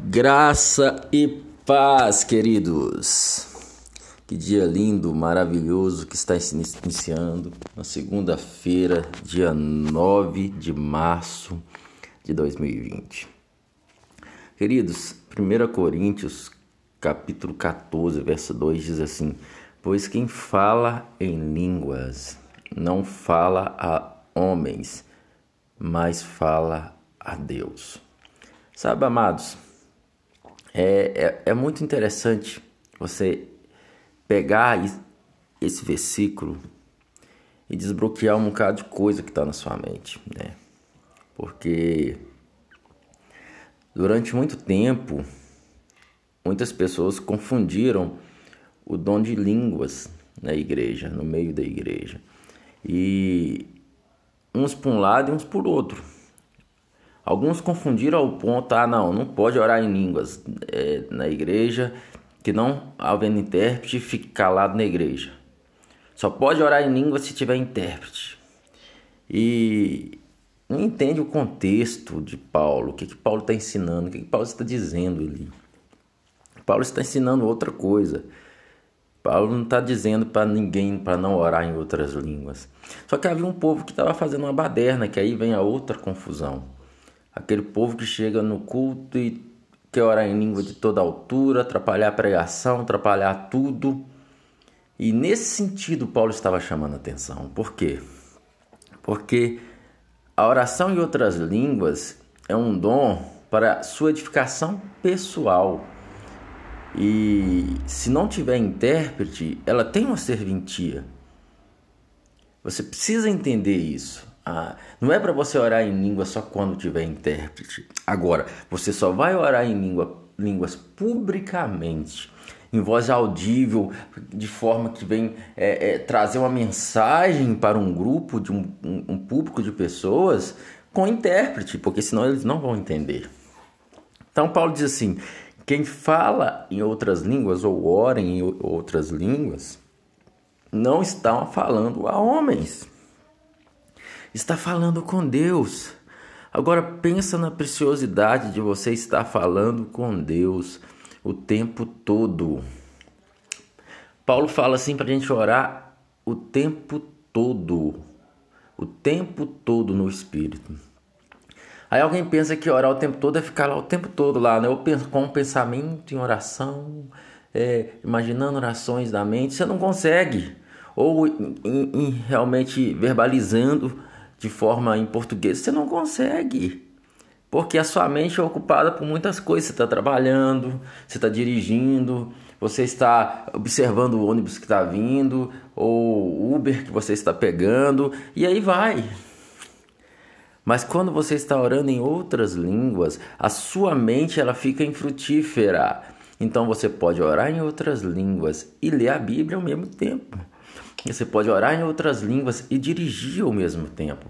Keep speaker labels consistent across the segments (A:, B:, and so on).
A: Graça e paz, queridos. Que dia lindo, maravilhoso que está iniciando na segunda-feira, dia 9 de março de 2020. Queridos, 1 Coríntios, capítulo 14, verso 2 diz assim: Pois quem fala em línguas não fala a homens, mas fala a Deus. Sabe, amados, é, é, é muito interessante você pegar esse versículo e desbloquear um bocado de coisa que está na sua mente, né? Porque durante muito tempo muitas pessoas confundiram o dom de línguas na igreja, no meio da igreja. E uns por um lado e uns por outro. Alguns confundiram ao ponto, ah, não, não pode orar em línguas é, na igreja, que não havendo intérprete, fique calado na igreja. Só pode orar em línguas se tiver intérprete. E não entende o contexto de Paulo, o que, que Paulo está ensinando, o que, que Paulo está dizendo ali. Paulo está ensinando outra coisa. Paulo não está dizendo para ninguém para não orar em outras línguas. Só que havia um povo que estava fazendo uma baderna, que aí vem a outra confusão. Aquele povo que chega no culto e quer orar em língua de toda altura, atrapalhar a pregação, atrapalhar tudo. E nesse sentido Paulo estava chamando a atenção. Por quê? Porque a oração em outras línguas é um dom para sua edificação pessoal. E se não tiver intérprete, ela tem uma serventia. Você precisa entender isso. Ah, não é para você orar em língua só quando tiver intérprete. Agora, você só vai orar em língua, línguas publicamente, em voz audível, de forma que vem é, é, trazer uma mensagem para um grupo, de um, um, um público de pessoas, com intérprete, porque senão eles não vão entender. Então, Paulo diz assim: quem fala em outras línguas ou ora em outras línguas não está falando a homens. Está falando com Deus. Agora pensa na preciosidade de você estar falando com Deus o tempo todo. Paulo fala assim para a gente orar o tempo todo, o tempo todo no Espírito. Aí alguém pensa que orar o tempo todo é ficar lá o tempo todo lá, né? Com um pensamento em oração, é, imaginando orações da mente, você não consegue. Ou em, em, realmente verbalizando de forma em português, você não consegue. Porque a sua mente é ocupada por muitas coisas. Você está trabalhando, você está dirigindo, você está observando o ônibus que está vindo, ou Uber que você está pegando, e aí vai. Mas quando você está orando em outras línguas, a sua mente ela fica infrutífera. Então você pode orar em outras línguas e ler a Bíblia ao mesmo tempo. Você pode orar em outras línguas e dirigir ao mesmo tempo.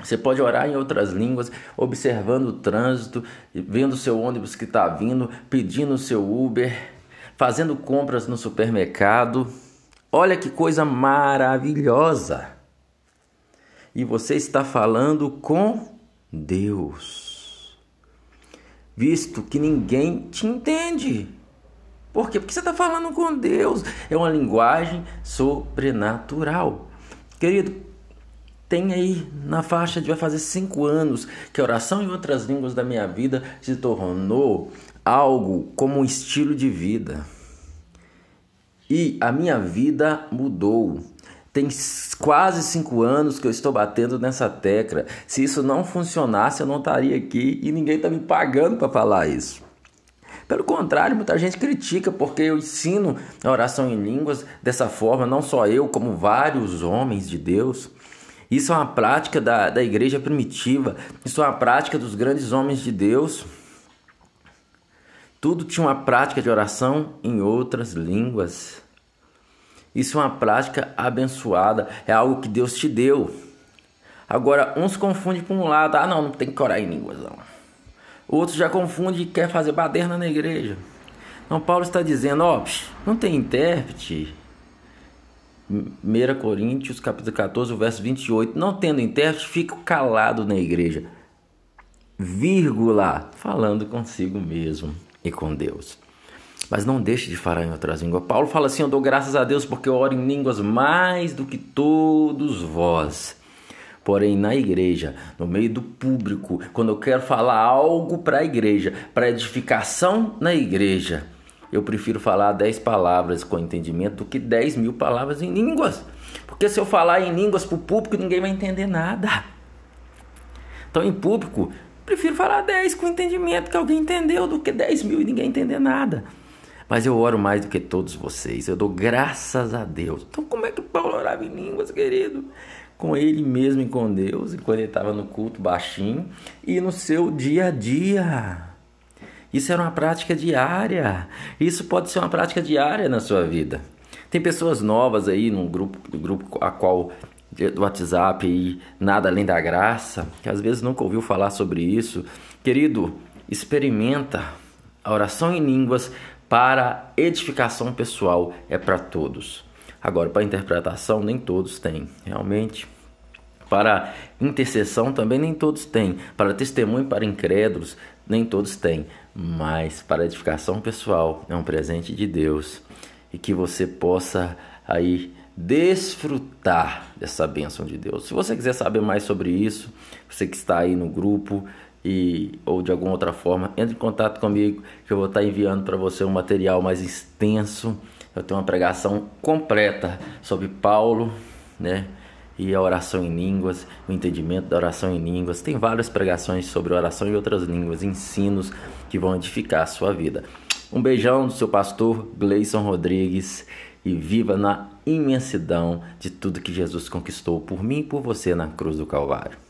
A: Você pode orar em outras línguas, observando o trânsito, vendo o seu ônibus que está vindo, pedindo o seu Uber, fazendo compras no supermercado. Olha que coisa maravilhosa! e você está falando com Deus, visto que ninguém te entende. Por quê? Porque você está falando com Deus. É uma linguagem sobrenatural. Querido, tem aí na faixa de vai fazer cinco anos que a oração em outras línguas da minha vida se tornou algo como um estilo de vida. E a minha vida mudou. Tem quase cinco anos que eu estou batendo nessa tecla. Se isso não funcionasse, eu não estaria aqui e ninguém está me pagando para falar isso. Pelo contrário, muita gente critica porque eu ensino a oração em línguas dessa forma, não só eu, como vários homens de Deus. Isso é uma prática da, da igreja primitiva, isso é uma prática dos grandes homens de Deus. Tudo tinha uma prática de oração em outras línguas. Isso é uma prática abençoada, é algo que Deus te deu. Agora, uns confundem com um lado, ah não, não tem que orar em línguas não. Outros já confundem e quer fazer baderna na igreja. Então Paulo está dizendo, ó, não tem intérprete. 1 Coríntios capítulo 14, verso 28, não tendo intérprete, fica calado na igreja. vírgula, falando consigo mesmo e com Deus. Mas não deixe de falar em outras línguas. Paulo fala assim: Eu dou graças a Deus porque eu oro em línguas mais do que todos vós. Porém, na igreja, no meio do público, quando eu quero falar algo para a igreja, para edificação na igreja, eu prefiro falar dez palavras com entendimento do que dez mil palavras em línguas. Porque se eu falar em línguas para o público, ninguém vai entender nada. Então, em público, prefiro falar dez com entendimento que alguém entendeu do que dez mil e ninguém entender nada. Mas eu oro mais do que todos vocês. Eu dou graças a Deus. Então, como é que Paulo orava em línguas, querido? Com ele mesmo e com Deus, enquanto ele estava no culto baixinho e no seu dia a dia. Isso era uma prática diária. Isso pode ser uma prática diária na sua vida. Tem pessoas novas aí no grupo, no grupo a qual do WhatsApp e nada além da graça, que às vezes nunca ouviu falar sobre isso. Querido, experimenta a oração em línguas para edificação pessoal é para todos. Agora, para interpretação, nem todos têm, realmente. Para intercessão também nem todos têm. Para testemunho para incrédulos, nem todos têm. Mas para edificação pessoal é um presente de Deus. E que você possa aí desfrutar dessa bênção de Deus. Se você quiser saber mais sobre isso, você que está aí no grupo, e ou de alguma outra forma, entre em contato comigo que eu vou estar enviando para você um material mais extenso. Eu tenho uma pregação completa sobre Paulo, né? E a oração em línguas, o entendimento da oração em línguas. Tem várias pregações sobre oração em outras línguas, ensinos que vão edificar a sua vida. Um beijão do seu pastor Gleison Rodrigues e viva na imensidão de tudo que Jesus conquistou por mim e por você na cruz do Calvário.